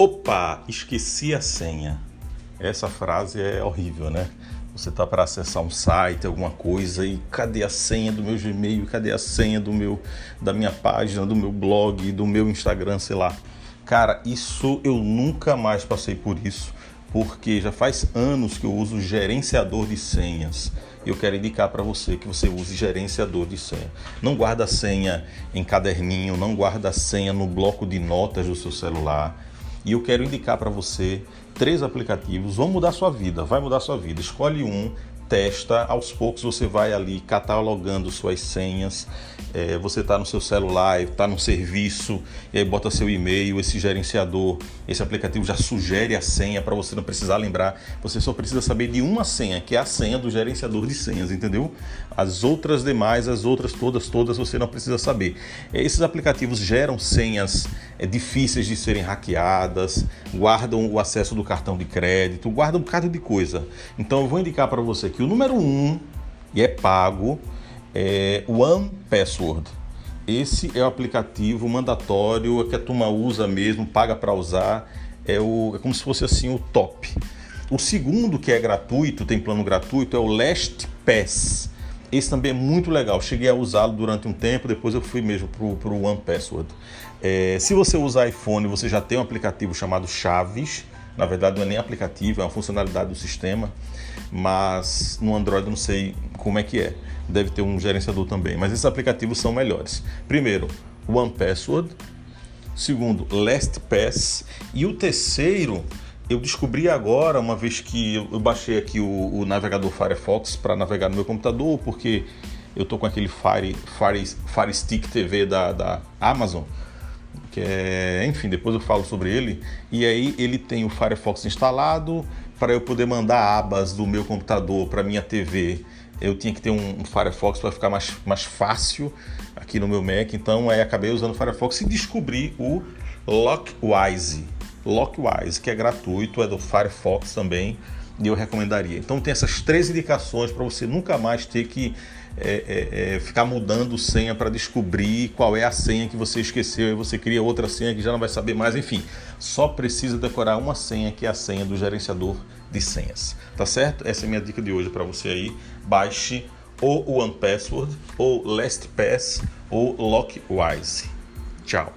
Opa, esqueci a senha. Essa frase é horrível, né? Você tá para acessar um site, alguma coisa e cadê a senha do meu Gmail? Cadê a senha do meu da minha página, do meu blog, do meu Instagram, sei lá. Cara, isso eu nunca mais passei por isso, porque já faz anos que eu uso gerenciador de senhas. Eu quero indicar para você que você use gerenciador de senha. Não guarda a senha em caderninho, não guarda a senha no bloco de notas do seu celular e eu quero indicar para você três aplicativos, vão mudar sua vida, vai mudar sua vida. Escolhe um, testa, aos poucos você vai ali catalogando suas senhas. É, você está no seu celular, está no serviço, e aí bota seu e-mail, esse gerenciador, esse aplicativo já sugere a senha para você não precisar lembrar. Você só precisa saber de uma senha, que é a senha do gerenciador de senhas, entendeu? As outras demais, as outras todas, todas você não precisa saber. É, esses aplicativos geram senhas é, difíceis de serem hackeadas, guardam o acesso do cartão de crédito, guardam um bocado de coisa. Então eu vou indicar para você que que o número um, e é pago, é One Password. Esse é o aplicativo mandatório que a turma usa mesmo, paga para usar. É, o, é como se fosse assim o top. O segundo, que é gratuito, tem plano gratuito, é o LastPass. Esse também é muito legal. Cheguei a usá-lo durante um tempo, depois eu fui mesmo para o One Password. É, se você usar iPhone, você já tem um aplicativo chamado Chaves na verdade, não é nem aplicativo, é uma funcionalidade do sistema, mas no Android eu não sei como é que é. Deve ter um gerenciador também, mas esses aplicativos são melhores. Primeiro, One Password. Segundo, LastPass. E o terceiro, eu descobri agora, uma vez que eu baixei aqui o, o navegador Firefox para navegar no meu computador, porque eu tô com aquele Fire, Fire, Fire Stick TV da, da Amazon que é, enfim, depois eu falo sobre ele. E aí ele tem o Firefox instalado para eu poder mandar abas do meu computador para minha TV. Eu tinha que ter um, Firefox para ficar mais, mais fácil aqui no meu Mac, então aí acabei usando o Firefox e descobri o Lockwise. Lockwise, que é gratuito, é do Firefox também, eu recomendaria. Então tem essas três indicações para você nunca mais ter que é, é, é, ficar mudando senha para descobrir qual é a senha que você esqueceu e você cria outra senha que já não vai saber mais. Enfim, só precisa decorar uma senha que é a senha do gerenciador de senhas. Tá certo? Essa é a minha dica de hoje para você aí. Baixe ou o OnePassword, ou LastPass, ou Lockwise. Tchau!